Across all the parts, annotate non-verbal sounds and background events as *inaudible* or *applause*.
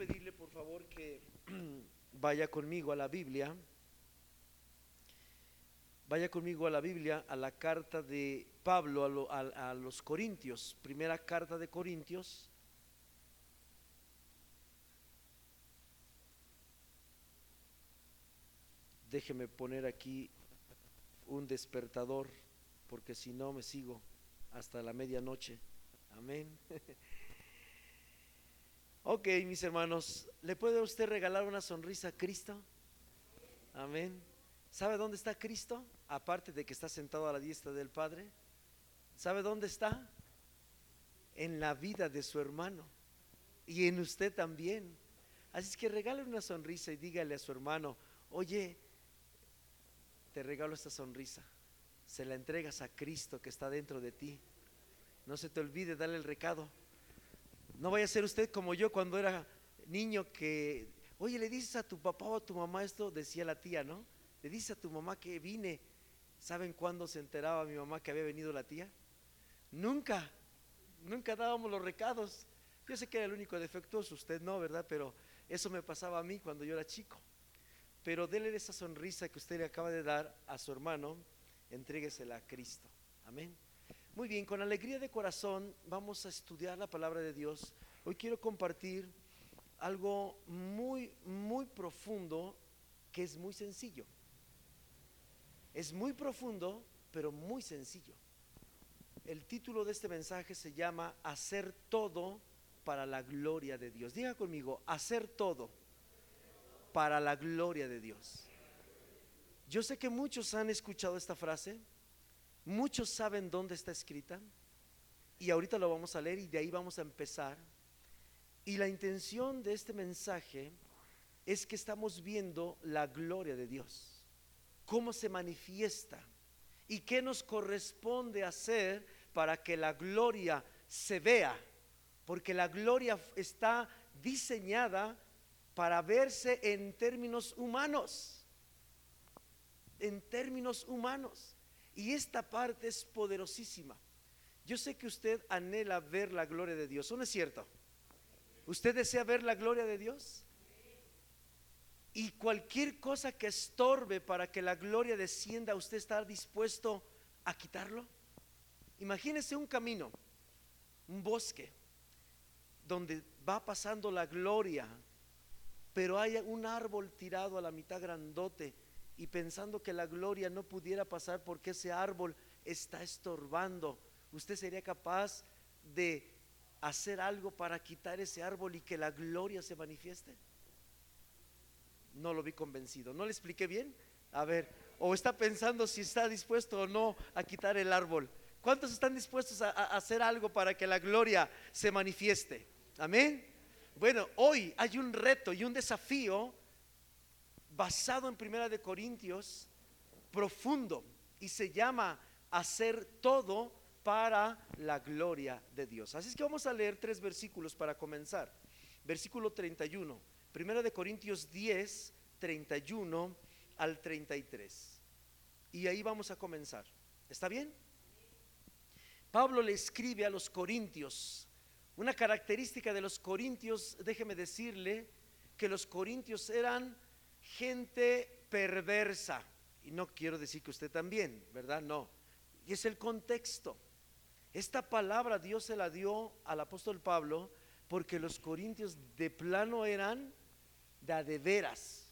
pedirle por favor que *clears throat* vaya conmigo a la Biblia. Vaya conmigo a la Biblia, a la carta de Pablo a, a los Corintios, primera carta de Corintios. Déjeme poner aquí un despertador, porque si no me sigo hasta la medianoche. Amén. *laughs* Ok, mis hermanos, ¿le puede usted regalar una sonrisa a Cristo? Amén. ¿Sabe dónde está Cristo? Aparte de que está sentado a la diestra del Padre. ¿Sabe dónde está? En la vida de su hermano y en usted también. Así es que regale una sonrisa y dígale a su hermano, oye, te regalo esta sonrisa. Se la entregas a Cristo que está dentro de ti. No se te olvide darle el recado. No vaya a ser usted como yo cuando era niño que, oye, le dices a tu papá o a tu mamá esto, decía la tía, ¿no? Le dices a tu mamá que vine. ¿Saben cuándo se enteraba mi mamá que había venido la tía? Nunca, nunca dábamos los recados. Yo sé que era el único defectuoso, usted no, ¿verdad? Pero eso me pasaba a mí cuando yo era chico. Pero déle esa sonrisa que usted le acaba de dar a su hermano, entréguesela a Cristo. Amén. Muy bien, con alegría de corazón vamos a estudiar la palabra de Dios. Hoy quiero compartir algo muy, muy profundo que es muy sencillo. Es muy profundo, pero muy sencillo. El título de este mensaje se llama Hacer todo para la gloria de Dios. Diga conmigo, hacer todo para la gloria de Dios. Yo sé que muchos han escuchado esta frase, Muchos saben dónde está escrita y ahorita lo vamos a leer y de ahí vamos a empezar. Y la intención de este mensaje es que estamos viendo la gloria de Dios, cómo se manifiesta y qué nos corresponde hacer para que la gloria se vea, porque la gloria está diseñada para verse en términos humanos, en términos humanos. Y esta parte es poderosísima. Yo sé que usted anhela ver la gloria de Dios, ¿o no es cierto? ¿Usted desea ver la gloria de Dios? Y cualquier cosa que estorbe para que la gloria descienda, ¿usted está dispuesto a quitarlo? Imagínese un camino, un bosque, donde va pasando la gloria, pero hay un árbol tirado a la mitad grandote y pensando que la gloria no pudiera pasar porque ese árbol está estorbando, ¿usted sería capaz de hacer algo para quitar ese árbol y que la gloria se manifieste? No lo vi convencido. ¿No le expliqué bien? A ver, o está pensando si está dispuesto o no a quitar el árbol. ¿Cuántos están dispuestos a, a hacer algo para que la gloria se manifieste? Amén. Bueno, hoy hay un reto y un desafío basado en Primera de Corintios, profundo, y se llama hacer todo para la gloria de Dios. Así es que vamos a leer tres versículos para comenzar. Versículo 31, Primera de Corintios 10, 31 al 33. Y ahí vamos a comenzar. ¿Está bien? Pablo le escribe a los corintios. Una característica de los corintios, déjeme decirle, que los corintios eran gente perversa. Y no quiero decir que usted también, ¿verdad? No. Y es el contexto. Esta palabra Dios se la dio al apóstol Pablo porque los corintios de plano eran de, de veras.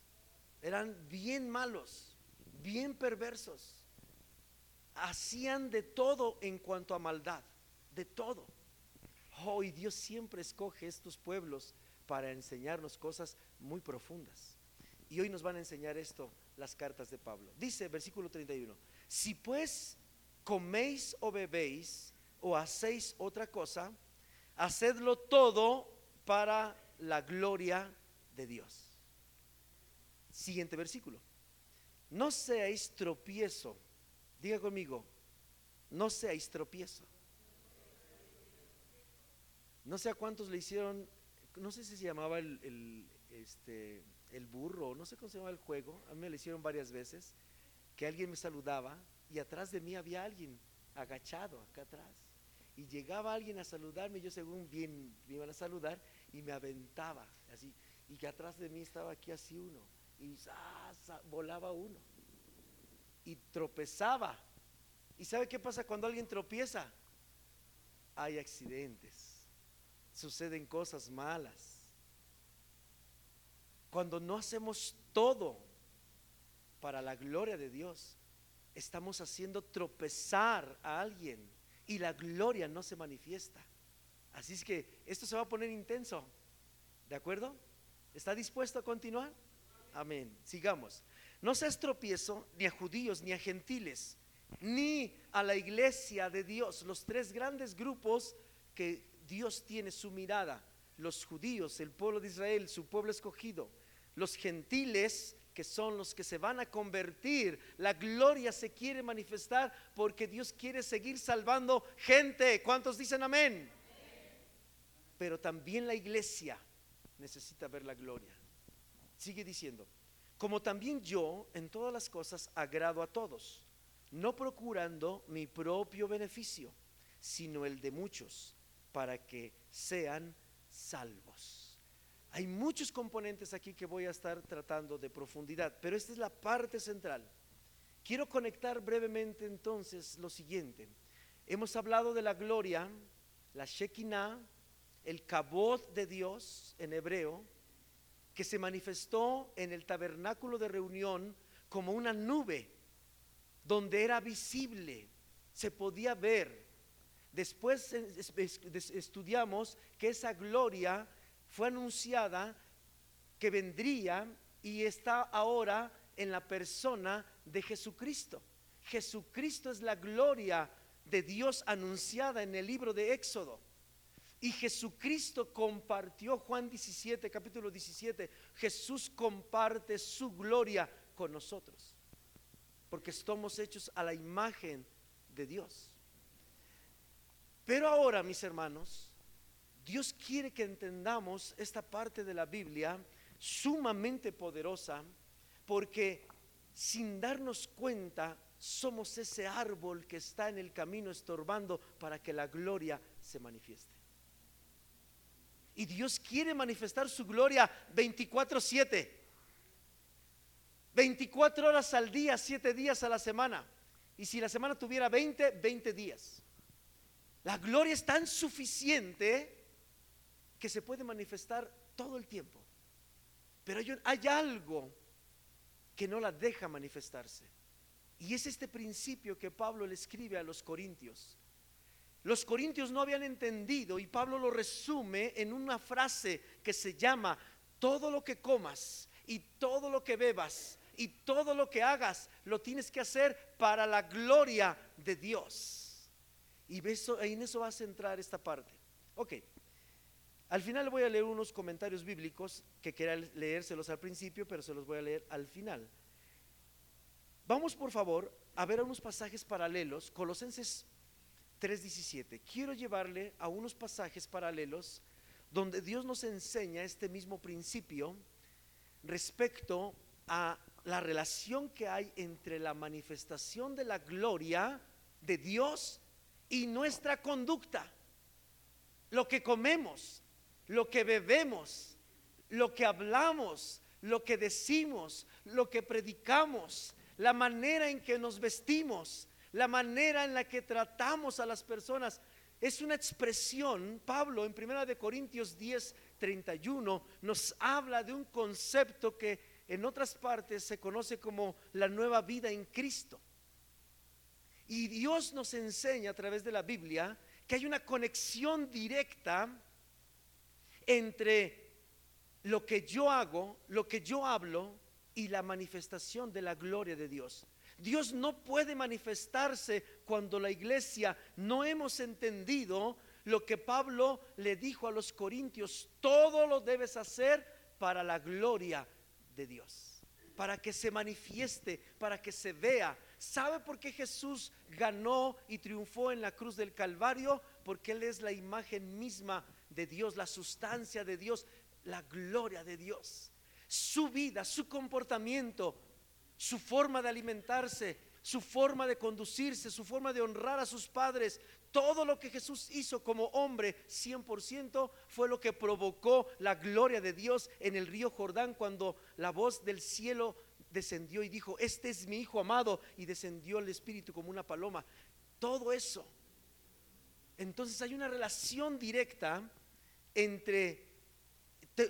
Eran bien malos, bien perversos. Hacían de todo en cuanto a maldad, de todo. Oh, y Dios siempre escoge estos pueblos para enseñarnos cosas muy profundas. Y hoy nos van a enseñar esto las cartas de Pablo. Dice versículo 31, si pues coméis o bebéis o hacéis otra cosa, hacedlo todo para la gloria de Dios. Siguiente versículo. No seáis tropiezo. Diga conmigo, no seáis tropiezo. No sé a cuántos le hicieron, no sé si se llamaba el, el este, el burro, no sé cómo se llama el juego, a mí me lo hicieron varias veces, que alguien me saludaba y atrás de mí había alguien agachado acá atrás. Y llegaba alguien a saludarme, yo según bien me iban a saludar, y me aventaba así. Y que atrás de mí estaba aquí así uno. Y volaba uno. Y tropezaba. ¿Y sabe qué pasa cuando alguien tropieza? Hay accidentes. Suceden cosas malas. Cuando no hacemos todo para la gloria de Dios, estamos haciendo tropezar a alguien y la gloria no se manifiesta. Así es que esto se va a poner intenso. ¿De acuerdo? ¿Está dispuesto a continuar? Amén. Sigamos. No seas tropiezo ni a judíos ni a gentiles, ni a la iglesia de Dios, los tres grandes grupos que Dios tiene su mirada, los judíos, el pueblo de Israel, su pueblo escogido, los gentiles, que son los que se van a convertir. La gloria se quiere manifestar porque Dios quiere seguir salvando gente. ¿Cuántos dicen amén? Pero también la iglesia necesita ver la gloria. Sigue diciendo, como también yo en todas las cosas agrado a todos, no procurando mi propio beneficio, sino el de muchos, para que sean salvos. Hay muchos componentes aquí que voy a estar tratando de profundidad, pero esta es la parte central. Quiero conectar brevemente entonces lo siguiente. Hemos hablado de la gloria, la Shekinah, el cabot de Dios en hebreo, que se manifestó en el tabernáculo de reunión como una nube, donde era visible, se podía ver. Después estudiamos que esa gloria fue anunciada que vendría y está ahora en la persona de Jesucristo. Jesucristo es la gloria de Dios anunciada en el libro de Éxodo. Y Jesucristo compartió, Juan 17, capítulo 17, Jesús comparte su gloria con nosotros, porque estamos hechos a la imagen de Dios. Pero ahora, mis hermanos, Dios quiere que entendamos esta parte de la Biblia sumamente poderosa porque sin darnos cuenta somos ese árbol que está en el camino estorbando para que la gloria se manifieste. Y Dios quiere manifestar su gloria 24/7. 24 horas al día, 7 días a la semana. Y si la semana tuviera 20, 20 días. La gloria es tan suficiente que se puede manifestar todo el tiempo. Pero hay, algo que no la deja manifestarse. Y es este principio que Pablo le escribe a los corintios. Los corintios no habían entendido y Pablo lo resume en una frase que se llama, todo lo que comas y todo lo que bebas y todo lo que hagas, lo tienes que hacer para la gloria de Dios. Y en eso va a centrar esta parte. Ok, al final voy a leer unos comentarios bíblicos que quería leérselos al principio, pero se los voy a leer al final. Vamos por favor a ver unos pasajes paralelos, Colosenses 3:17. Quiero llevarle a unos pasajes paralelos donde Dios nos enseña este mismo principio respecto a la relación que hay entre la manifestación de la gloria de Dios y nuestra conducta, lo que comemos, lo que bebemos, lo que hablamos, lo que decimos, lo que predicamos, la manera en que nos vestimos, la manera en la que tratamos a las personas. Es una expresión, Pablo en 1 de Corintios 10, 31 nos habla de un concepto que en otras partes se conoce como la nueva vida en Cristo. Y Dios nos enseña a través de la Biblia que hay una conexión directa entre lo que yo hago, lo que yo hablo y la manifestación de la gloria de Dios. Dios no puede manifestarse cuando la iglesia no hemos entendido lo que Pablo le dijo a los corintios, todo lo debes hacer para la gloria de Dios, para que se manifieste, para que se vea. ¿Sabe por qué Jesús ganó y triunfó en la cruz del Calvario? Porque Él es la imagen misma de Dios, la sustancia de Dios, la gloria de Dios. Su vida, su comportamiento, su forma de alimentarse, su forma de conducirse, su forma de honrar a sus padres, todo lo que Jesús hizo como hombre 100% fue lo que provocó la gloria de Dios en el río Jordán cuando la voz del cielo descendió y dijo, este es mi Hijo amado y descendió el Espíritu como una paloma. Todo eso. Entonces hay una relación directa entre,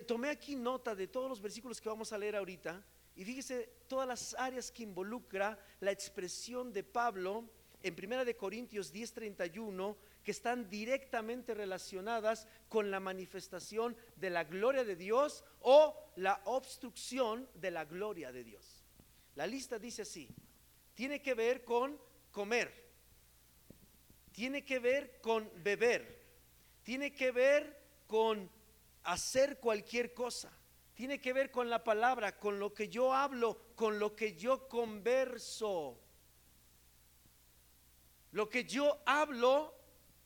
tomé aquí nota de todos los versículos que vamos a leer ahorita y fíjese todas las áreas que involucra la expresión de Pablo en Primera de Corintios 10:31 que están directamente relacionadas con la manifestación de la gloria de Dios o la obstrucción de la gloria de Dios. La lista dice así: tiene que ver con comer, tiene que ver con beber, tiene que ver con hacer cualquier cosa, tiene que ver con la palabra, con lo que yo hablo, con lo que yo converso. Lo que yo hablo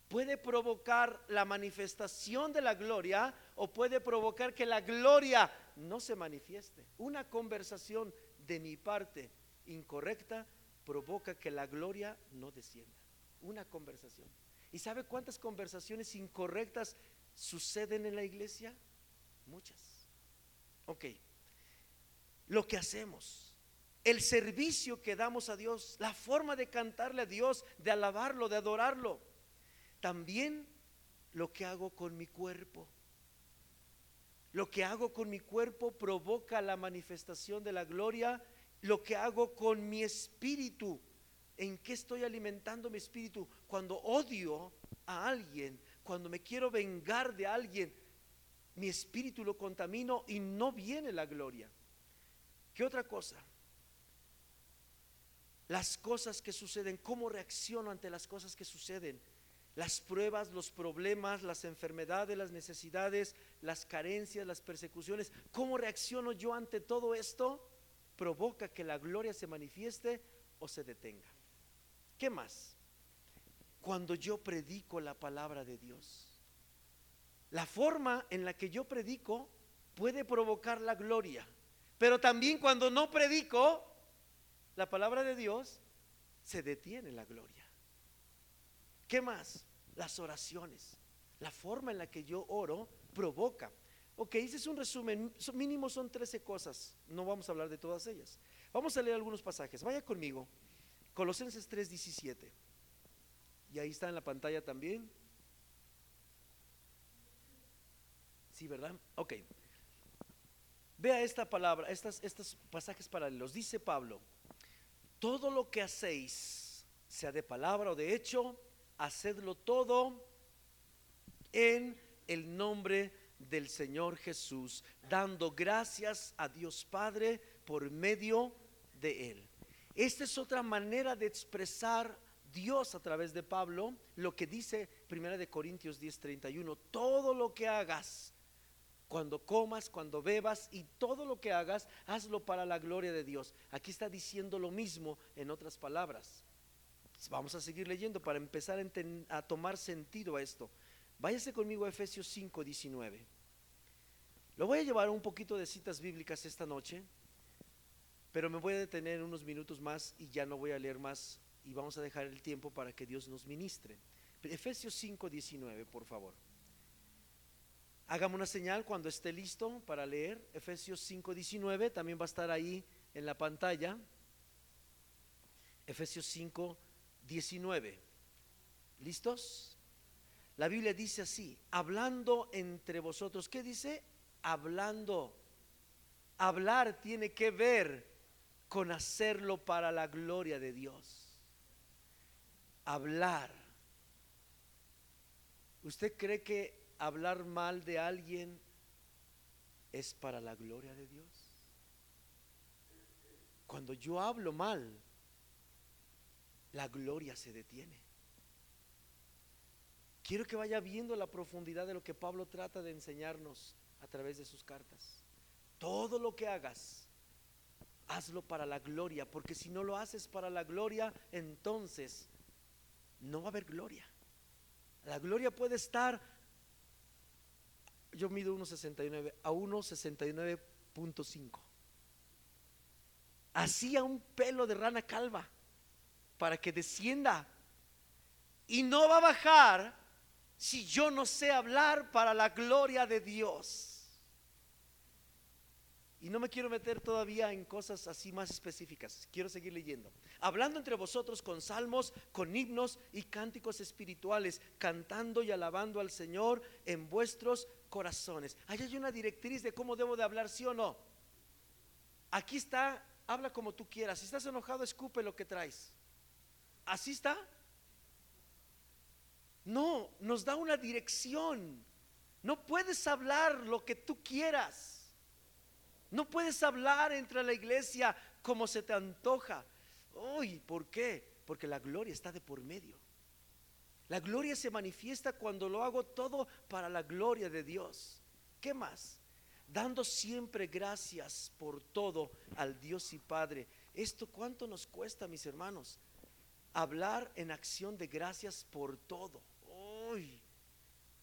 puede provocar la manifestación de la gloria o puede provocar que la gloria no se manifieste. Una conversación de mi parte incorrecta provoca que la gloria no descienda. Una conversación. ¿Y sabe cuántas conversaciones incorrectas suceden en la iglesia? Muchas. Ok. Lo que hacemos el servicio que damos a Dios, la forma de cantarle a Dios, de alabarlo, de adorarlo. También lo que hago con mi cuerpo. Lo que hago con mi cuerpo provoca la manifestación de la gloria. Lo que hago con mi espíritu. ¿En qué estoy alimentando mi espíritu? Cuando odio a alguien, cuando me quiero vengar de alguien, mi espíritu lo contamino y no viene la gloria. ¿Qué otra cosa? Las cosas que suceden, cómo reacciono ante las cosas que suceden, las pruebas, los problemas, las enfermedades, las necesidades, las carencias, las persecuciones, cómo reacciono yo ante todo esto, provoca que la gloria se manifieste o se detenga. ¿Qué más? Cuando yo predico la palabra de Dios, la forma en la que yo predico puede provocar la gloria, pero también cuando no predico, la palabra de Dios, se detiene la gloria. ¿Qué más? Las oraciones. La forma en la que yo oro provoca. Ok, ese es un resumen. Mínimo son 13 cosas. No vamos a hablar de todas ellas. Vamos a leer algunos pasajes. Vaya conmigo. Colosenses 3:17. Y ahí está en la pantalla también. Sí, ¿verdad? Ok. Vea esta palabra, estas, estos pasajes paralelos. Dice Pablo, todo lo que hacéis, sea de palabra o de hecho, hacedlo todo en el nombre del Señor Jesús, dando gracias a Dios Padre por medio de Él. Esta es otra manera de expresar Dios a través de Pablo, lo que dice 1 de Corintios 10:31, todo lo que hagas, cuando comas, cuando bebas y todo lo que hagas, hazlo para la gloria de Dios. Aquí está diciendo lo mismo en otras palabras. Vamos a seguir leyendo para empezar a, tomar sentido a esto. Váyase conmigo a Efesios 5, 19. Lo voy a llevar un poquito de citas bíblicas esta noche, pero me voy a detener unos minutos más y ya no voy a leer más y vamos a dejar el tiempo para que Dios nos ministre. Efesios 5, 19, por favor. Hágame una señal cuando esté listo para leer. Efesios 5:19 también va a estar ahí en la pantalla. Efesios 5:19. ¿Listos? La Biblia dice así, hablando entre vosotros. ¿Qué dice? Hablando. Hablar tiene que ver con hacerlo para la gloria de Dios. Hablar. ¿Usted cree que hablar mal de alguien es para la gloria de Dios? Cuando yo hablo mal, la gloria se detiene. Quiero que vaya viendo la profundidad de lo que Pablo trata de enseñarnos a través de sus cartas. Todo lo que hagas, hazlo para la gloria, porque si no lo haces para la gloria, entonces no va a haber gloria. La gloria puede estar yo mido 1,69 a 1,69.5. Así a un pelo de rana calva. para que descienda. Y no va a bajar si yo no sé hablar para la gloria de Dios. Y no me quiero meter todavía en cosas así más específicas. Quiero seguir leyendo. Hablando entre vosotros con salmos, con himnos y cánticos espirituales, cantando y alabando al Señor en vuestros corazones. Ahí hay una directriz de cómo debo de hablar, sí o no. Aquí está, habla como tú quieras. Si estás enojado, escupe lo que traes. Así está. No, nos da una dirección. No puedes hablar lo que tú quieras. No puedes hablar entre la iglesia como se te antoja. Uy, ¿por qué? Porque la gloria está de por medio. La gloria se manifiesta cuando lo hago todo para la gloria de Dios. ¿Qué más? Dando siempre gracias por todo al Dios y Padre. ¿Esto cuánto nos cuesta, mis hermanos? Hablar en acción de gracias por todo. Uy,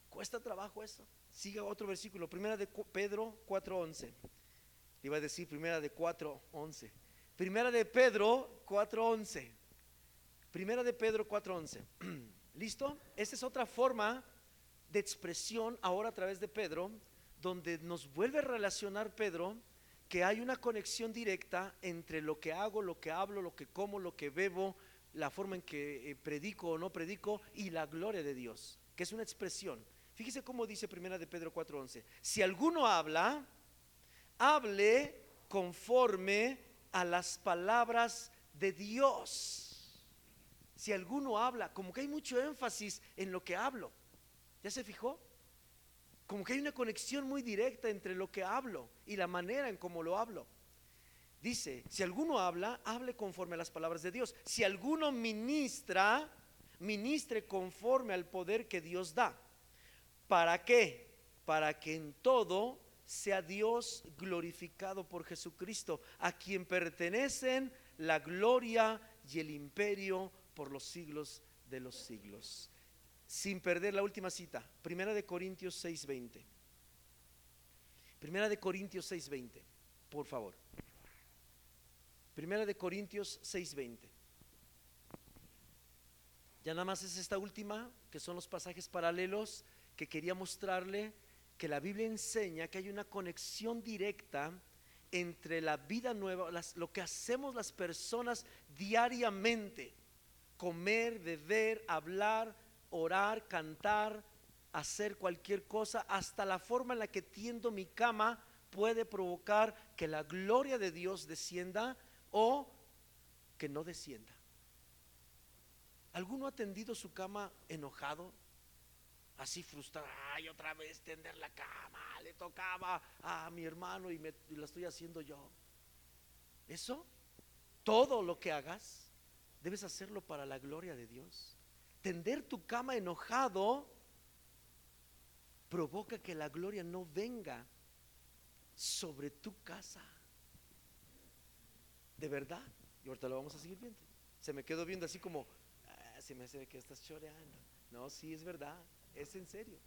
cuesta trabajo eso. Siga otro versículo, primera de Pedro 4:11 iba a decir primera de 4.11. Primera de Pedro 4.11. Primera de Pedro 4.11. *clears throat* ¿Listo? Esta es otra forma de expresión ahora a través de Pedro, donde nos vuelve a relacionar Pedro que hay una conexión directa entre lo que hago, lo que hablo, lo que como, lo que bebo, la forma en que eh, predico o no predico y la gloria de Dios, que es una expresión. Fíjese cómo dice Primera de Pedro 4:11. Si alguno habla, hable conforme a las palabras de Dios. Si alguno habla, como que hay mucho énfasis en lo que hablo. ¿Ya se fijó? Como que hay una conexión muy directa entre lo que hablo y la manera en cómo lo hablo. Dice, si alguno habla, hable conforme a las palabras de Dios. Si alguno ministra, ministre conforme al poder que Dios da. ¿Para qué? Para que en todo sea Dios glorificado por Jesucristo, a quien pertenecen la gloria y el imperio por los siglos de los siglos. Sin perder la última cita, Primera de Corintios 6:20. Primera de Corintios 6:20, por favor. Primera de Corintios 6:20. Ya nada más es esta última, que son los pasajes paralelos que quería mostrarle que la Biblia enseña que hay una conexión directa entre la vida nueva, lo que hacemos las personas diariamente, comer, beber, hablar, orar, cantar, hacer cualquier cosa, hasta la forma en la que tiendo mi cama puede provocar que la gloria de Dios descienda o que no descienda. ¿Alguno ha tendido su cama enojado? Así frustrada, ay, otra vez tender la cama, le tocaba a mi hermano y, me, la estoy haciendo yo. Eso, todo lo que hagas, debes hacerlo para la gloria de Dios. Tender tu cama enojado provoca que la gloria no venga sobre tu casa. De verdad. Y ahorita lo vamos a seguir viendo. Se me quedó viendo así como, ah, se me hace que estás choreando. No, sí es verdad. Es en serio.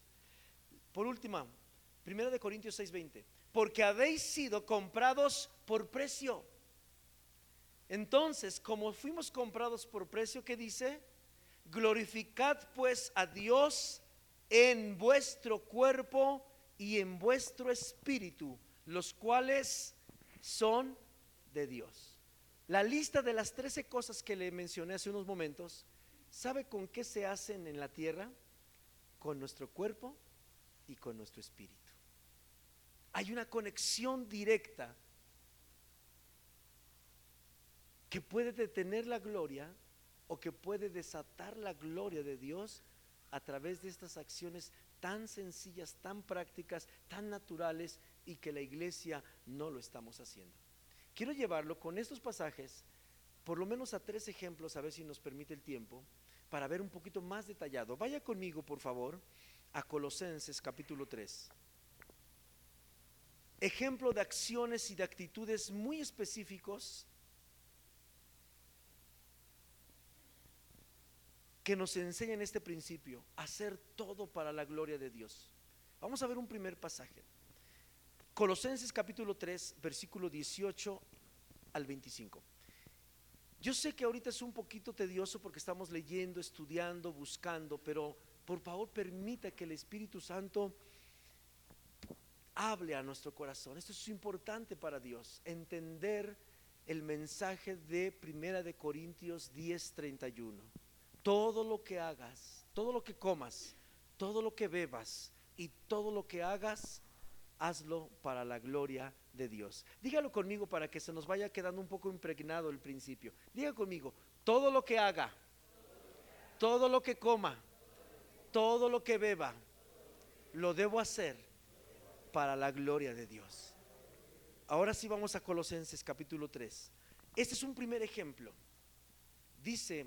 Por última, Primero de Corintios 6:20. Porque habéis sido comprados por precio. Entonces, como fuimos comprados por precio, ¿qué dice? Glorificad pues a Dios en vuestro cuerpo y en vuestro espíritu, los cuales son de Dios. La lista de las 13 cosas que le mencioné hace unos momentos, ¿sabe con qué se hacen en la tierra? Con nuestro cuerpo y con nuestro espíritu. Hay una conexión directa que puede detener la gloria o que puede desatar la gloria de Dios a través de estas acciones tan sencillas, tan prácticas, tan naturales y que la iglesia no lo estamos haciendo. Quiero llevarlo con estos pasajes, por lo menos a tres ejemplos, a ver si nos permite el tiempo, para ver un poquito más detallado. Vaya conmigo, por favor, a Colosenses capítulo 3. Ejemplo de acciones y de actitudes muy específicos que nos enseñan este principio, hacer todo para la gloria de Dios. Vamos a ver un primer pasaje. Colosenses capítulo 3, versículo 18 al 25. Yo sé que ahorita es un poquito tedioso porque estamos leyendo, estudiando, buscando, pero por favor permita que el Espíritu Santo hable a nuestro corazón. Esto es importante para Dios, entender el mensaje de Primera de Corintios 10:31. Todo lo que hagas, todo lo que comas, todo lo que bebas y todo lo que hagas, hazlo para la gloria de Dios. Dígalo conmigo para que se nos vaya quedando un poco impregnado el principio. Diga conmigo, todo lo que haga, todo lo que coma, todo lo que beba, lo debo hacer para la gloria de Dios. Ahora sí vamos a Colosenses capítulo 3. Este es un primer ejemplo. Dice,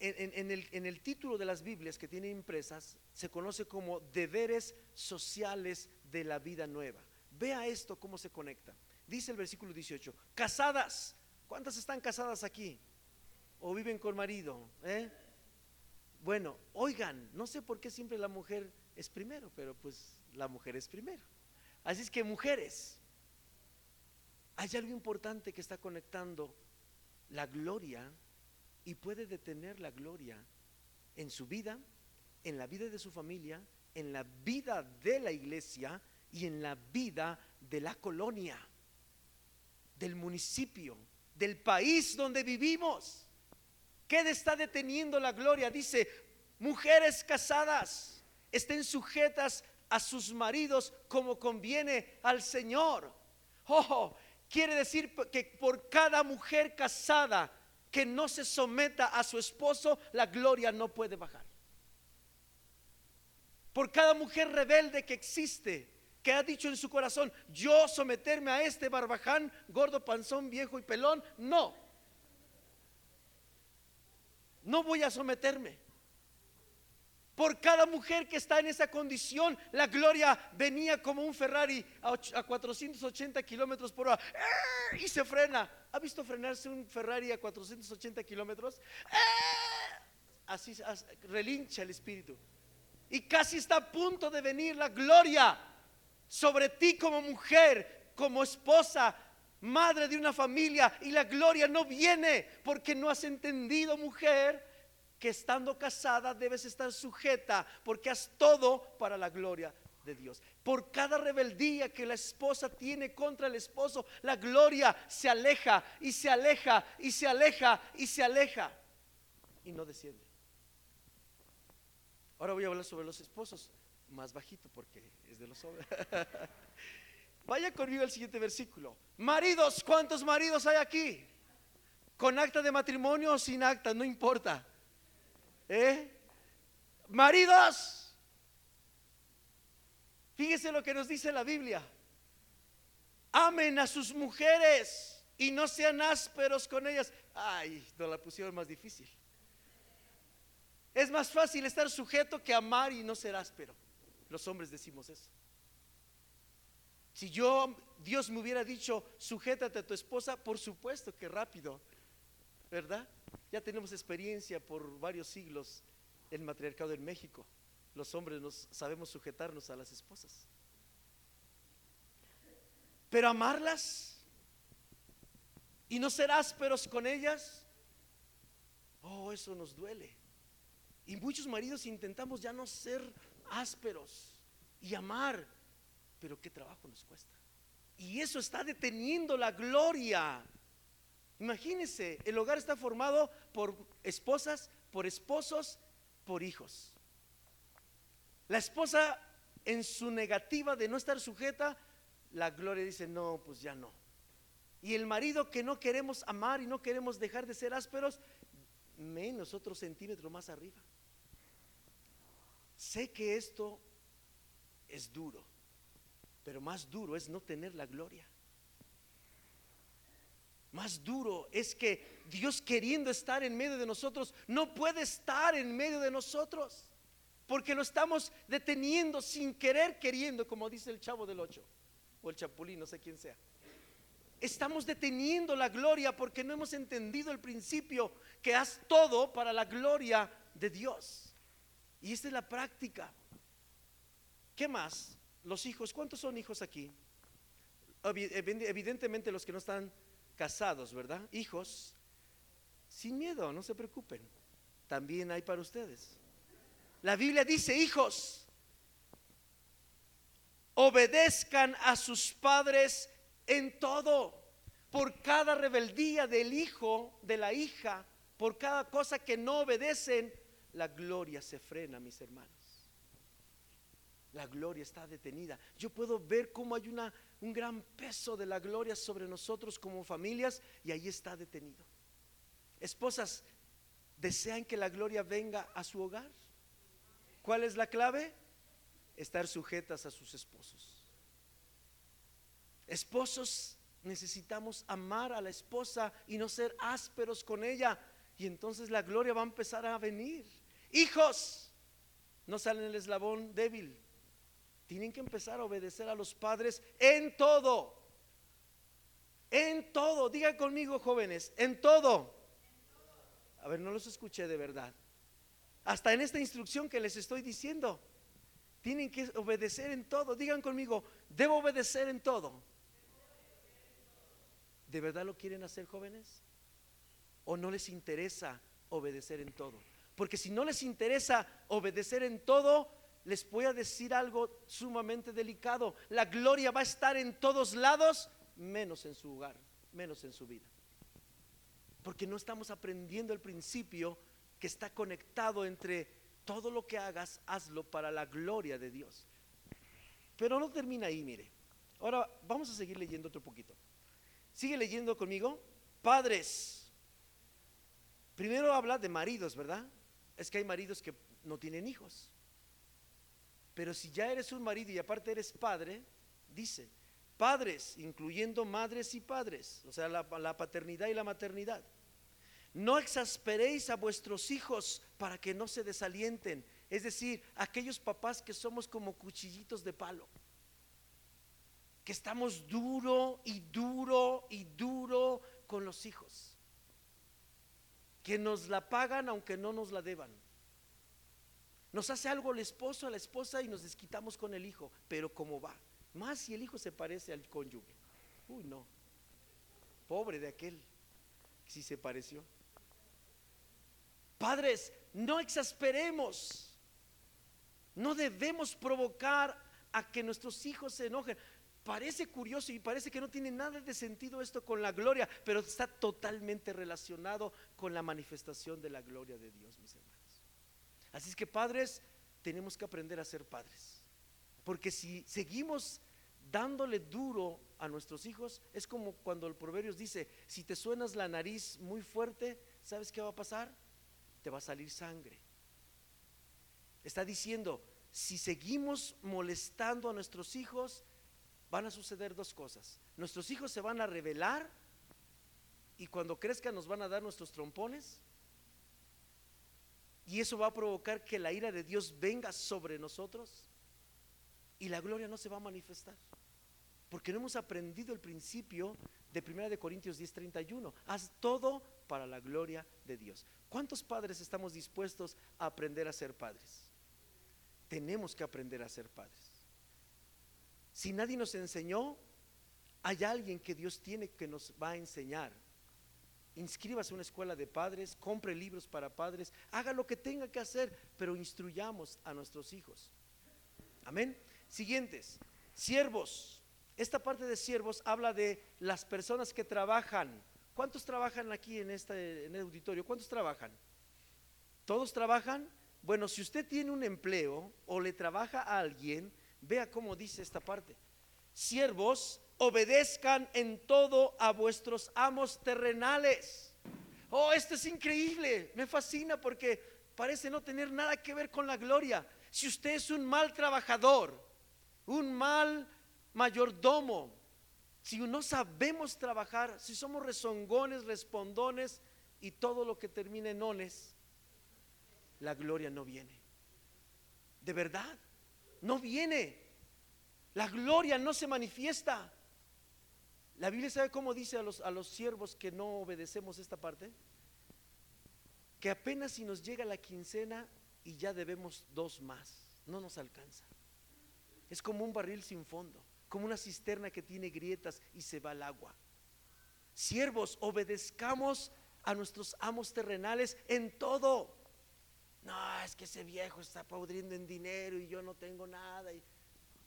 en, el, en el título de las Biblias que tiene impresas, se conoce como deberes sociales de la vida nueva. Vea esto cómo se conecta. Dice el versículo 18, casadas, ¿cuántas están casadas aquí? ¿O viven con marido? ¿Eh? Bueno, oigan, no sé por qué siempre la mujer es primero, pero pues la mujer es primero. Así es que mujeres, hay algo importante que está conectando la gloria y puede detener la gloria en su vida, en la vida de su familia, en la vida de la iglesia y en la vida de la colonia, del municipio, del país donde vivimos. ¿Qué está deteniendo la gloria? Dice, mujeres casadas estén sujetas a sus maridos como conviene al Señor. Oh, quiere decir que por cada mujer casada que no se someta a su esposo, la gloria no puede bajar. Por cada mujer rebelde que existe, que ha dicho en su corazón, yo someterme a este barbaján, gordo, panzón, viejo y pelón, no. No voy a someterme. Por cada mujer que está en esa condición, la gloria venía como un Ferrari a, 480 kilómetros por hora ¡Eh! y se frena. ¿Ha visto frenarse un Ferrari a 480 kilómetros? ¡Eh! Así relincha el espíritu. Y casi está a punto de venir la gloria sobre ti como mujer, como esposa, madre de una familia. Y la gloria no viene porque no has entendido, mujer, que estando casada debes estar sujeta porque has todo para la gloria de Dios. Por cada rebeldía que la esposa tiene contra el esposo, la gloria se aleja y se aleja y se aleja y se aleja y no desciende. Ahora voy a hablar sobre los esposos, más bajito porque es de los hombres. *laughs* Vaya conmigo al siguiente versículo. Maridos, ¿cuántos maridos hay aquí? Con acta de matrimonio o sin acta, no importa. ¿Eh? Maridos, fíjese lo que nos dice la Biblia. Amen a sus mujeres y no sean ásperos con ellas. Ay, no la pusieron más difícil. Es más fácil estar sujeto que amar y no ser áspero. Los hombres decimos eso. Si yo, Dios me hubiera dicho, sujétate a tu esposa, por supuesto que rápido, ¿verdad? Ya tenemos experiencia por varios siglos en matriarcado en México. Los hombres nos sabemos sujetarnos a las esposas. Pero amarlas y no ser ásperos con ellas, oh, eso nos duele. Y muchos maridos intentamos ya no ser ásperos y amar, pero qué trabajo nos cuesta. Y eso está deteniendo la gloria. Imagínense, el hogar está formado por esposas, por esposos, por hijos. La esposa en su negativa de no estar sujeta, la gloria dice, no, pues ya no. Y el marido que no queremos amar y no queremos dejar de ser ásperos, menos otro centímetro más arriba. Sé que esto es duro, pero más duro es no tener la gloria. Más duro es que Dios queriendo estar en medio de nosotros, no puede estar en medio de nosotros, porque lo estamos deteniendo sin querer queriendo, como dice el chavo del ocho, o el chapulín, no sé quién sea. Estamos deteniendo la gloria porque no hemos entendido el principio que haz todo para la gloria de Dios. Y esta es la práctica. ¿Qué más? Los hijos, ¿cuántos son hijos aquí? Evidentemente los que no están casados, ¿verdad? Hijos. Sin miedo, no se preocupen. También hay para ustedes. La Biblia dice, hijos, obedezcan a sus padres en todo. Por cada rebeldía del hijo, de la hija, por cada cosa que no obedecen, la gloria se frena, mis hermanos. La gloria está detenida. Yo puedo ver cómo hay una, un gran peso de la gloria sobre nosotros como familias y ahí está detenido. Esposas, ¿desean que la gloria venga a su hogar? ¿Cuál es la clave? Estar sujetas a sus esposos. Esposos, necesitamos amar a la esposa y no ser ásperos con ella. Y entonces la gloria va a empezar a venir. Hijos, no salen el eslabón débil. Tienen que empezar a obedecer a los padres en todo. En todo. Digan conmigo, jóvenes, en todo. A ver, no los escuché de verdad. Hasta en esta instrucción que les estoy diciendo. Tienen que obedecer en todo. Digan conmigo, debo obedecer en todo. ¿De verdad lo quieren hacer jóvenes? ¿O no les interesa obedecer en todo? Porque si no les interesa obedecer en todo, les voy a decir algo sumamente delicado. La gloria va a estar en todos lados, menos en su hogar, menos en su vida. Porque no estamos aprendiendo el principio que está conectado entre todo lo que hagas, hazlo para la gloria de Dios. Pero no termina ahí, mire. Ahora vamos a seguir leyendo otro poquito. Sigue leyendo conmigo. Padres. Primero habla de maridos, ¿verdad? Es que hay maridos que no tienen hijos. Pero si ya eres un marido y aparte eres padre, dice, padres, incluyendo madres y padres, o sea, la, paternidad y la maternidad. No exasperéis a vuestros hijos para que no se desalienten. Es decir, aquellos papás que somos como cuchillitos de palo que estamos duro y duro y duro con los hijos, que nos la pagan aunque no nos la deban. Nos hace algo el esposo, a la esposa y nos desquitamos con el hijo, pero ¿cómo va? Más si el hijo se parece al cónyuge. Uy, no. Pobre de aquel que sí se pareció. Padres, no exasperemos. No debemos provocar a que nuestros hijos se enojen. Parece curioso y parece que no tiene nada de sentido esto con la gloria, pero está totalmente relacionado con la manifestación de la gloria de Dios, mis hermanos. Así es que padres, tenemos que aprender a ser padres. Porque si seguimos dándole duro a nuestros hijos, es como cuando el Proverbios dice, si te suenas la nariz muy fuerte, ¿sabes qué va a pasar? Te va a salir sangre. Está diciendo, si seguimos molestando a nuestros hijos, van a suceder dos cosas. Nuestros hijos se van a rebelar y cuando crezcan nos van a dar nuestros trompones. Y eso va a provocar que la ira de Dios venga sobre nosotros y la gloria no se va a manifestar. Porque no hemos aprendido el principio de 1 de Corintios 10:31. Haz todo para la gloria de Dios. ¿Cuántos padres estamos dispuestos a aprender a ser padres? Tenemos que aprender a ser padres. Si nadie nos enseñó, hay alguien que Dios tiene que nos va a enseñar. Inscríbase a una escuela de padres, compre libros para padres, haga lo que tenga que hacer, pero instruyamos a nuestros hijos. Amén. Siguientes, siervos. Esta parte de siervos habla de las personas que trabajan. ¿Cuántos trabajan aquí en este en el auditorio? ¿Cuántos trabajan? ¿Todos trabajan? Bueno, si usted tiene un empleo o le trabaja a alguien, Vea cómo dice esta parte. Siervos, obedezcan en todo a vuestros amos terrenales. Oh, esto es increíble. Me fascina porque parece no tener nada que ver con la gloria. Si usted es un mal trabajador, un mal mayordomo, si no sabemos trabajar, si somos rezongones, respondones y todo lo que termina en ones, la gloria no viene. De verdad no viene. La gloria no se manifiesta. La Biblia sabe cómo dice a los, a los siervos que no obedecemos esta parte. Que apenas si nos llega la quincena y ya debemos dos más. No nos alcanza. Es como un barril sin fondo, como una cisterna que tiene grietas y se va al agua. Siervos, obedezcamos a nuestros amos terrenales en todo. No, es que ese viejo está podriendo en dinero y yo no tengo nada. Y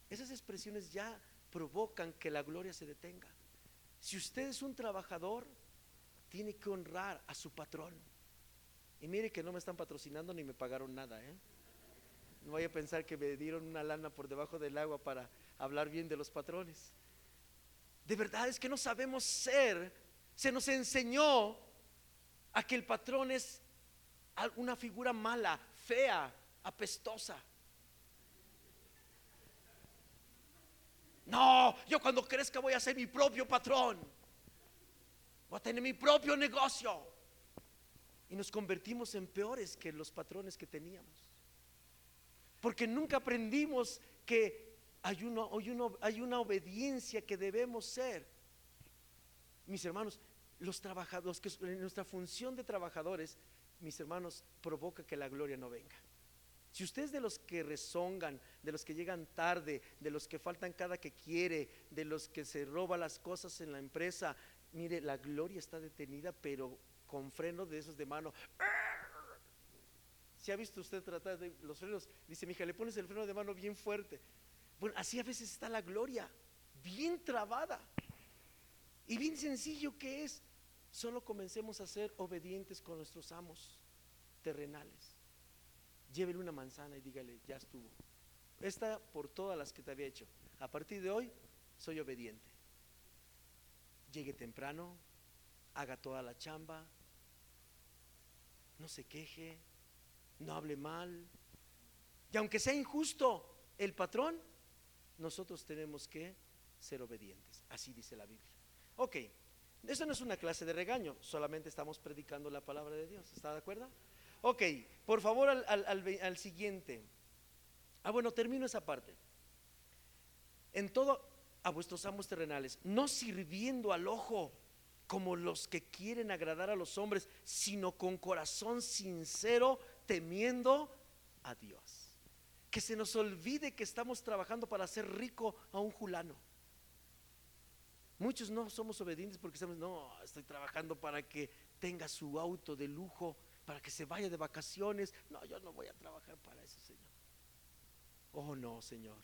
esas expresiones ya provocan que la gloria se detenga. Si usted es un trabajador, tiene que honrar a su patrón. Y mire que no me están patrocinando ni me pagaron nada. ¿eh? No vaya a pensar que me dieron una lana por debajo del agua para hablar bien de los patrones. De verdad es que no sabemos ser. Se nos enseñó a que el patrón es una figura mala, fea, apestosa. No, yo cuando crezca voy a ser mi propio patrón. Voy a tener mi propio negocio. Y nos convertimos en peores que los patrones que teníamos. Porque nunca aprendimos que hay una, hay una obediencia que debemos ser. Mis hermanos, los trabajadores, que nuestra función de trabajadores, mis hermanos, provoca que la gloria no venga. Si usted es de los que rezongan, de los que llegan tarde, de los que faltan cada que quiere, de los que se roba las cosas en la empresa, mire, la gloria está detenida, pero con freno de esos de mano. Si ha visto usted tratar de los frenos, dice mi hija, le pones el freno de mano bien fuerte. Bueno, así a veces está la gloria, bien trabada. Y bien sencillo que es, solo comencemos a ser obedientes con nuestros amos terrenales llévele una manzana y dígale, ya estuvo. Esta por todas las que te había hecho. A partir de hoy, soy obediente. Llegue temprano, haga toda la chamba, no se queje, no hable mal. Y aunque sea injusto el patrón, nosotros tenemos que ser obedientes. Así dice la Biblia. Ok, eso no es una clase de regaño, solamente estamos predicando la palabra de Dios. ¿Está de acuerdo? Ok, por favor al, siguiente. Ah, bueno, termino esa parte. En todo a vuestros amos terrenales, no sirviendo al ojo como los que quieren agradar a los hombres, sino con corazón sincero, temiendo a Dios. Que se nos olvide que estamos trabajando para hacer rico a un julano. Muchos no somos obedientes porque estamos, no, estoy trabajando para que tenga su auto de lujo para que se vaya de vacaciones. No, yo no voy a trabajar para eso, Señor. Oh, no, Señor.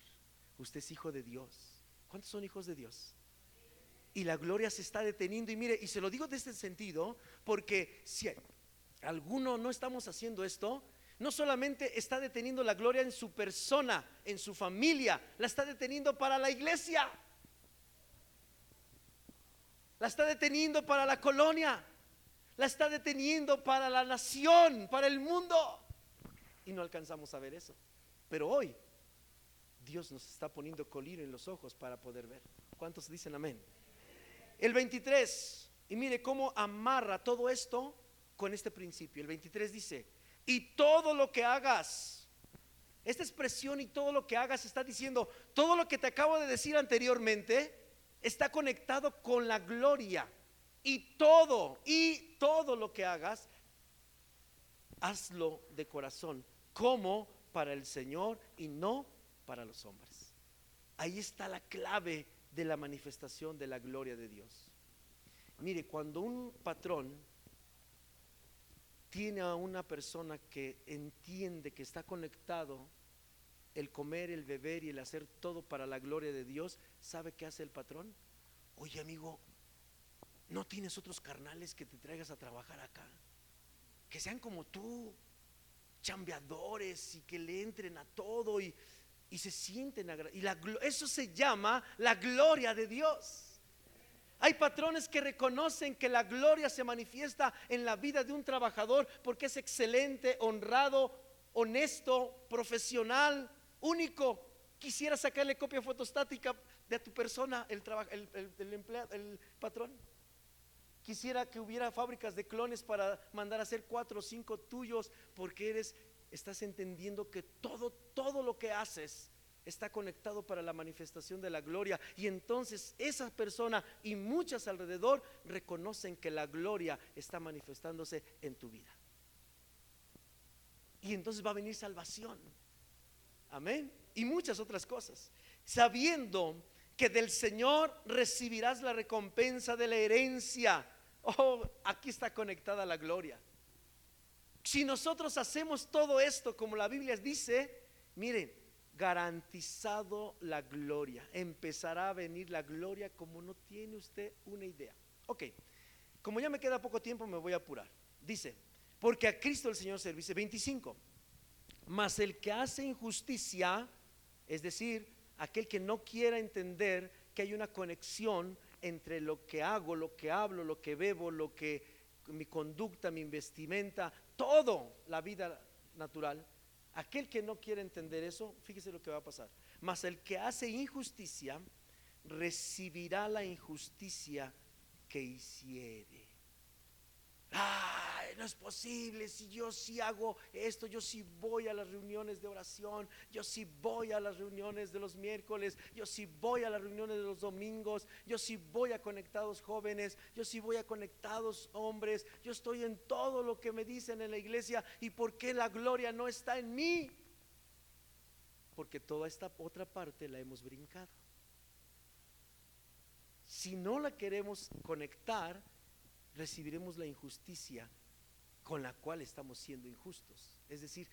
Usted es hijo de Dios. ¿Cuántos son hijos de Dios? Y la gloria se está deteniendo. Y mire, y se lo digo de este sentido, porque si alguno no estamos haciendo esto, no solamente está deteniendo la gloria en su persona, en su familia, la está deteniendo para la iglesia. La está deteniendo para la colonia la está deteniendo para la nación, para el mundo. Y no alcanzamos a ver eso. Pero hoy Dios nos está poniendo colín en los ojos para poder ver. ¿Cuántos dicen amén? El 23, y mire cómo amarra todo esto con este principio. El 23 dice, y todo lo que hagas, esta expresión y todo lo que hagas está diciendo, todo lo que te acabo de decir anteriormente está conectado con la gloria y todo, y todo lo que hagas, hazlo de corazón, como para el Señor y no para los hombres. Ahí está la clave de la manifestación de la gloria de Dios. Mire, cuando un patrón tiene a una persona que entiende que está conectado el comer, el beber y el hacer todo para la gloria de Dios, ¿sabe qué hace el patrón? Oye amigo, ¿No tienes otros carnales que te traigas a trabajar acá? Que sean como tú, chambeadores y que le entren a todo y, se sienten y la, eso se llama la gloria de Dios. Hay patrones que reconocen que la gloria se manifiesta en la vida de un trabajador porque es excelente, honrado, honesto, profesional, único. Quisiera sacarle copia fotostática de tu persona, el, el, el empleado, el patrón. Quisiera que hubiera fábricas de clones para mandar a hacer cuatro o cinco tuyos, porque eres, estás entendiendo que todo, todo lo que haces está conectado para la manifestación de la gloria. Y entonces esa persona y muchas alrededor reconocen que la gloria está manifestándose en tu vida. Y entonces va a venir salvación. Amén. Y muchas otras cosas. Sabiendo que del Señor recibirás la recompensa de la herencia oh, aquí está conectada la gloria. Si nosotros hacemos todo esto como la Biblia dice, miren, garantizado la gloria. Empezará a venir la gloria como no tiene usted una idea. Ok, como ya me queda poco tiempo, me voy a apurar. Dice, porque a Cristo el Señor service 25. Mas el que hace injusticia, es decir, aquel que no quiera entender que hay una conexión entre lo que hago, lo que hablo, lo que bebo, lo que mi conducta, mi vestimenta, todo la vida natural. Aquel que no quiere entender eso, fíjese lo que va a pasar. Mas el que hace injusticia recibirá la injusticia que hiciere. Ay, no es posible, si yo sí hago esto, yo sí voy a las reuniones de oración, yo sí voy a las reuniones de los miércoles, yo sí voy a las reuniones de los domingos, yo sí voy a conectados jóvenes, yo sí voy a conectados hombres, yo estoy en todo lo que me dicen en la iglesia y por qué la gloria no está en mí. Porque toda esta otra parte la hemos brincado. Si no la queremos conectar, recibiremos la injusticia con la cual estamos siendo injustos. Es decir,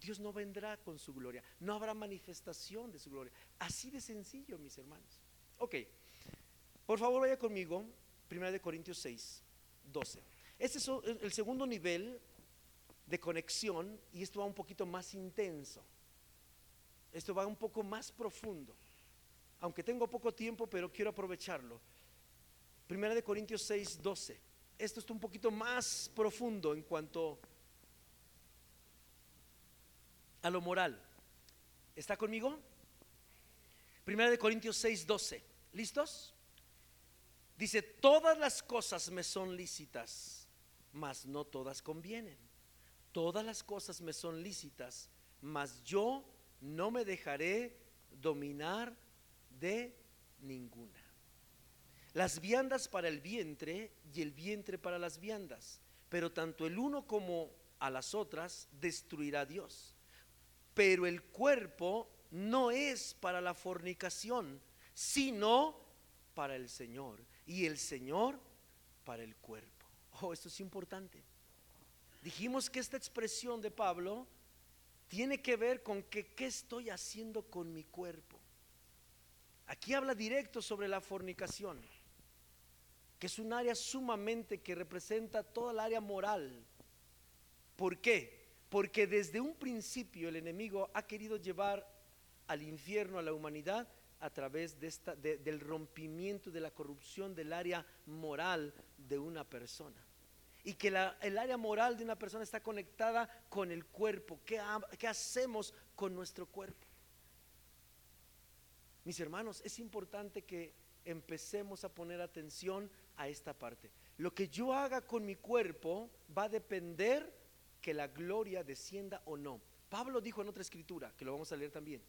Dios no vendrá con su gloria, no habrá manifestación de su gloria. Así de sencillo, mis hermanos. Ok, por favor vaya conmigo, 1 Corintios 6, 12. Este es el segundo nivel de conexión y esto va un poquito más intenso. Esto va un poco más profundo. Aunque tengo poco tiempo, pero quiero aprovecharlo. Primera de Corintios 6, 12 esto está un poquito más profundo en cuanto a lo moral. ¿Está conmigo? Primera de Corintios 6, 12. ¿Listos? Dice, todas las cosas me son lícitas, mas no todas convienen. Todas las cosas me son lícitas, mas yo no me dejaré dominar de ninguna. Las viandas para el vientre y el vientre para las viandas, pero tanto el uno como a las otras destruirá Dios. Pero el cuerpo no es para la fornicación, sino para el Señor, y el Señor para el cuerpo. Oh, esto es importante. Dijimos que esta expresión de Pablo tiene que ver con que qué estoy haciendo con mi cuerpo. Aquí habla directo sobre la fornicación que es un área sumamente que representa toda el área moral. ¿Por qué? Porque desde un principio el enemigo ha querido llevar al infierno a la humanidad a través de esta, del rompimiento de la corrupción del área moral de una persona. Y que el área moral de una persona está conectada con el cuerpo. ¿Qué, ¿Qué hacemos con nuestro cuerpo? Mis hermanos, es importante que empecemos a poner atención a esta parte. Lo que yo haga con mi cuerpo va a depender que la gloria descienda o no. Pablo dijo en otra escritura, que lo vamos a leer también,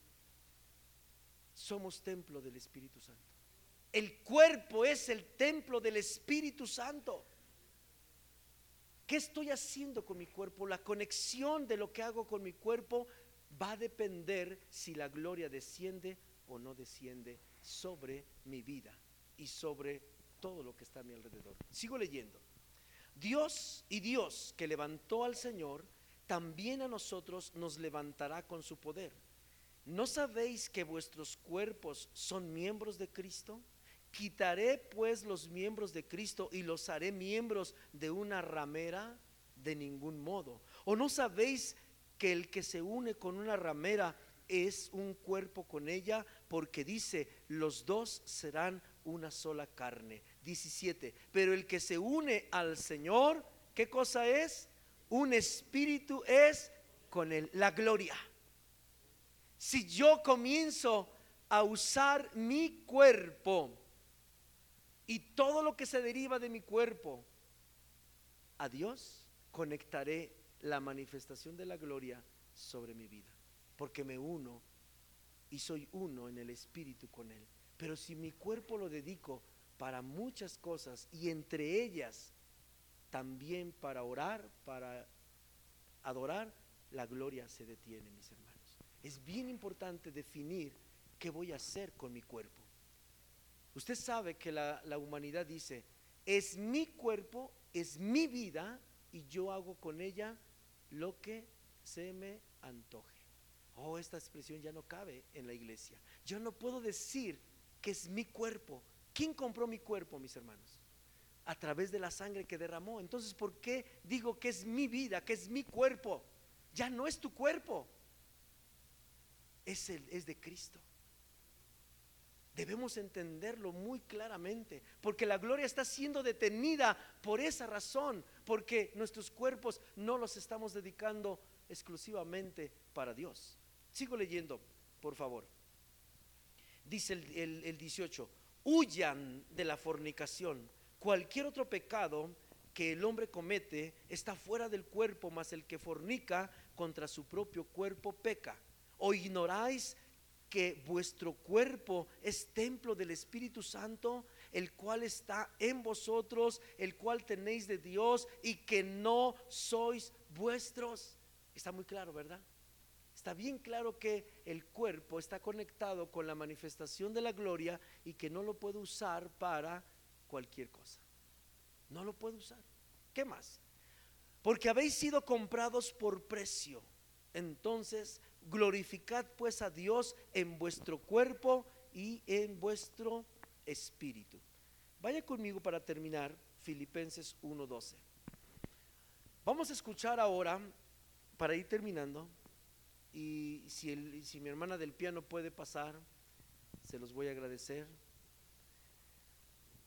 somos templo del Espíritu Santo. El cuerpo es el templo del Espíritu Santo. ¿Qué estoy haciendo con mi cuerpo? La conexión de lo que hago con mi cuerpo va a depender si la gloria desciende o no desciende sobre mi vida y sobre todo lo que está a mi alrededor. Sigo leyendo. Dios y Dios que levantó al Señor, también a nosotros nos levantará con su poder. ¿No sabéis que vuestros cuerpos son miembros de Cristo? Quitaré pues los miembros de Cristo y los haré miembros de una ramera de ningún modo. ¿O no sabéis que el que se une con una ramera es un cuerpo con ella? Porque dice, los dos serán una sola carne. 17. Pero el que se une al Señor, ¿qué cosa es? Un espíritu es con él, la gloria. Si yo comienzo a usar mi cuerpo y todo lo que se deriva de mi cuerpo a Dios, conectaré la manifestación de la gloria sobre mi vida, porque me uno y soy uno en el espíritu con Él. Pero si mi cuerpo lo dedico para muchas cosas y entre ellas también para orar, para adorar, la gloria se detiene, mis hermanos. Es bien importante definir qué voy a hacer con mi cuerpo. Usted sabe que la, humanidad dice, es mi cuerpo, es mi vida y yo hago con ella lo que se me antoje. Oh, esta expresión ya no cabe en la iglesia. Yo no puedo decir que es mi cuerpo. ¿Quién compró mi cuerpo, mis hermanos? A través de la sangre que derramó. Entonces, ¿por qué digo que es mi vida, que es mi cuerpo? Ya no es tu cuerpo. Es, el, es de Cristo. Debemos entenderlo muy claramente, porque la gloria está siendo detenida por esa razón, porque nuestros cuerpos no los estamos dedicando exclusivamente para Dios. Sigo leyendo, por favor. Dice el, el 18, huyan de la fornicación. Cualquier otro pecado que el hombre comete está fuera del cuerpo, mas el que fornica contra su propio cuerpo peca. ¿O ignoráis que vuestro cuerpo es templo del Espíritu Santo, el cual está en vosotros, el cual tenéis de Dios y que no sois vuestros. Está muy claro, ¿verdad? Está bien claro que el cuerpo está conectado con la manifestación de la gloria y que no lo puede usar para cualquier cosa. No lo puede usar. ¿Qué más? Porque habéis sido comprados por precio. Entonces Glorificad pues a Dios en vuestro cuerpo y en vuestro espíritu. Vaya conmigo para terminar Filipenses 1:12. Vamos a escuchar ahora, para ir terminando, y si, si mi hermana del piano puede pasar, se los voy a agradecer.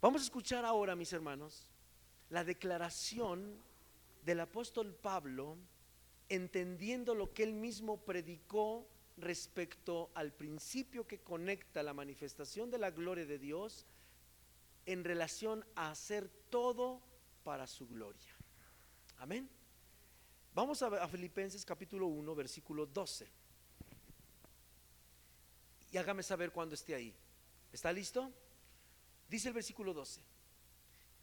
Vamos a escuchar ahora, mis hermanos, la declaración del apóstol Pablo entendiendo lo que él mismo predicó respecto al principio que conecta la manifestación de la gloria de Dios en relación a hacer todo para su gloria. Amén. Vamos a, Filipenses capítulo 1, versículo 12. Y hágame saber cuando esté ahí. ¿Está listo? Dice el versículo 12.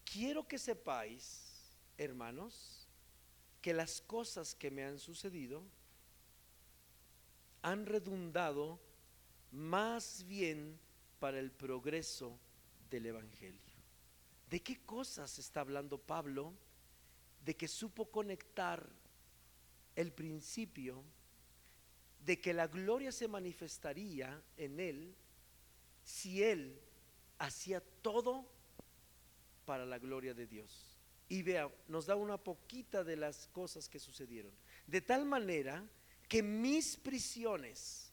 Quiero que sepáis, hermanos, que las cosas que me han sucedido han redundado más bien para el progreso del Evangelio. ¿De qué cosas está hablando Pablo? De que supo conectar el principio de que la gloria se manifestaría en él si él hacía todo para la gloria de Dios y vea, nos da una poquita de las cosas que sucedieron. De tal manera que mis prisiones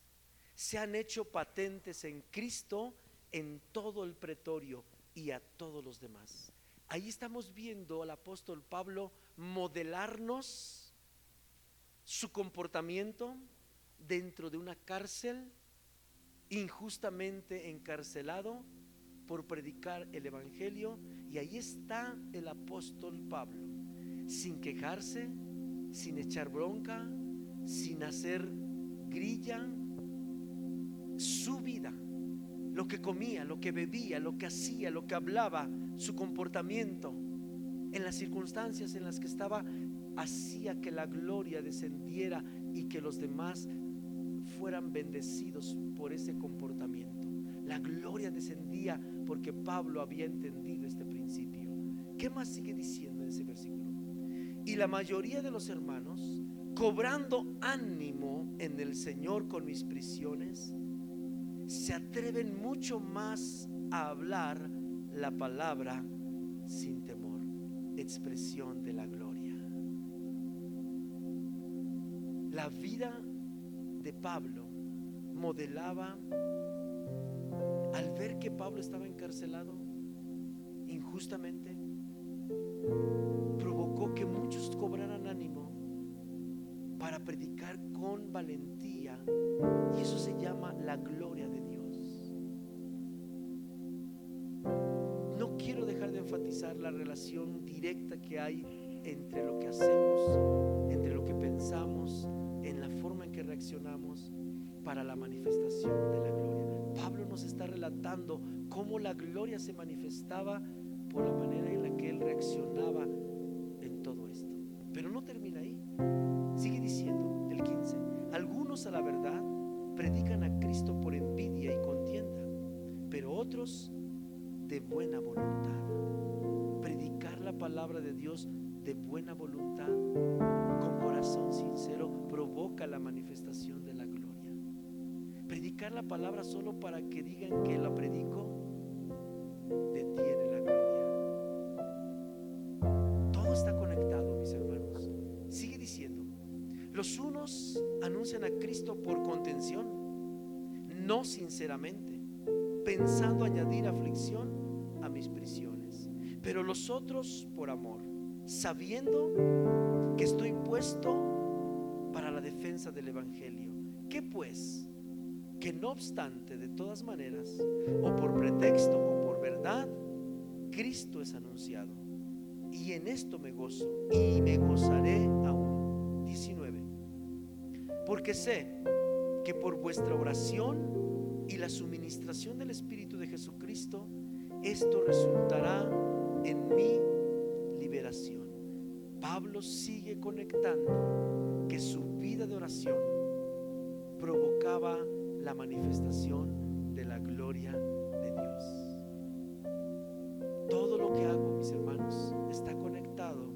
se han hecho patentes en Cristo en todo el pretorio y a todos los demás. Ahí estamos viendo al apóstol Pablo modelarnos su comportamiento dentro de una cárcel, injustamente encarcelado por predicar el Evangelio. Y ahí está el apóstol Pablo, sin quejarse, sin echar bronca, sin hacer grilla, su vida, lo que comía, lo que bebía, lo que hacía, lo que hablaba, su comportamiento, en las circunstancias en las que estaba, hacía que la gloria descendiera y que los demás fueran bendecidos por ese comportamiento. La gloria descendía porque Pablo había entendido este principio. ¿Qué más sigue diciendo en ese versículo? Y la mayoría de los hermanos, cobrando ánimo en el Señor con mis prisiones, se atreven mucho más a hablar la palabra sin temor, expresión de la gloria. La vida de Pablo modelaba al ver que Pablo estaba encarcelado injustamente, provocó que muchos cobraran ánimo para predicar con valentía. Y eso se llama la gloria de Dios. No quiero dejar de enfatizar la relación directa que hay entre lo que hacemos, entre lo que pensamos, reaccionamos para la manifestación de la gloria. Pablo nos está relatando cómo la gloria se manifestaba por la manera en la que él reaccionaba en todo esto. Pero no termina ahí. Sigue diciendo el 15. Algunos a la verdad predican a Cristo por envidia y contienda, pero otros de buena voluntad palabra de Dios de buena voluntad, con corazón sincero, provoca la manifestación de la gloria. Predicar la palabra solo para que digan que la predico, detiene la gloria. Todo está conectado, mis hermanos. Sigue diciendo, los unos anuncian a Cristo por contención, no sinceramente, pensando añadir aflicción a mis prisiones, pero los otros por amor, sabiendo que estoy puesto defensa del Evangelio. ¿Qué pues? Que no obstante, de todas maneras, o por pretexto o por verdad, Cristo es anunciado. Y en esto me gozo y me gozaré aún. 19. Porque sé que por vuestra oración y la suministración del Espíritu de Jesucristo, esto resultará en mi liberación. Pablo sigue conectando que su vida de oración provocaba la manifestación de la gloria de Dios. Todo lo que hago, mis hermanos, está conectado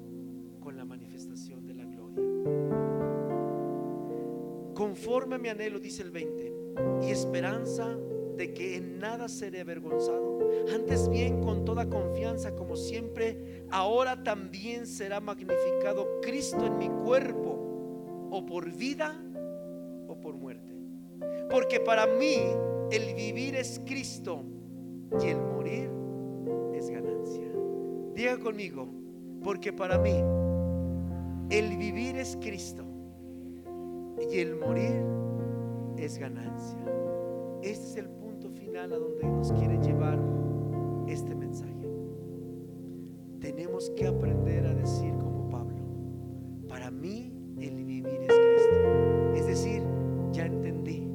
con la manifestación de la gloria. Conforme a mi anhelo, dice el 20, y esperanza de que en nada seré avergonzado, antes bien con toda confianza como siempre, ahora también será magnificado Cristo en mi cuerpo, o por vida o por muerte. Porque para mí el vivir es Cristo y el morir es ganancia. Diga conmigo, porque para mí el vivir es Cristo y el morir es ganancia. Este es el punto final a donde nos quiere llevar este mensaje. Tenemos que aprender a decir el vivir es Cristo. Es decir, ya entendí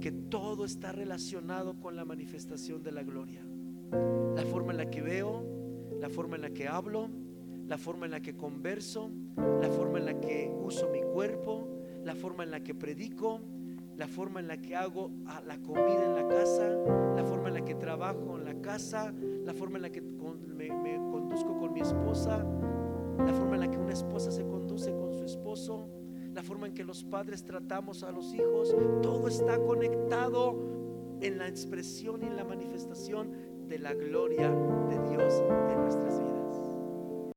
que todo está relacionado con la manifestación de la gloria. La forma en la que veo, la forma en la que hablo, la forma en la que converso, la forma en la que uso mi cuerpo, la forma en la que predico, la forma en la que hago la comida en la casa, la forma en la que trabajo en la casa, la forma en la que me, me conduzco con mi esposa, la forma en la que una esposa se la forma en que los padres tratamos a los hijos, todo está conectado en la expresión y en la manifestación de la gloria de Dios en nuestras vidas.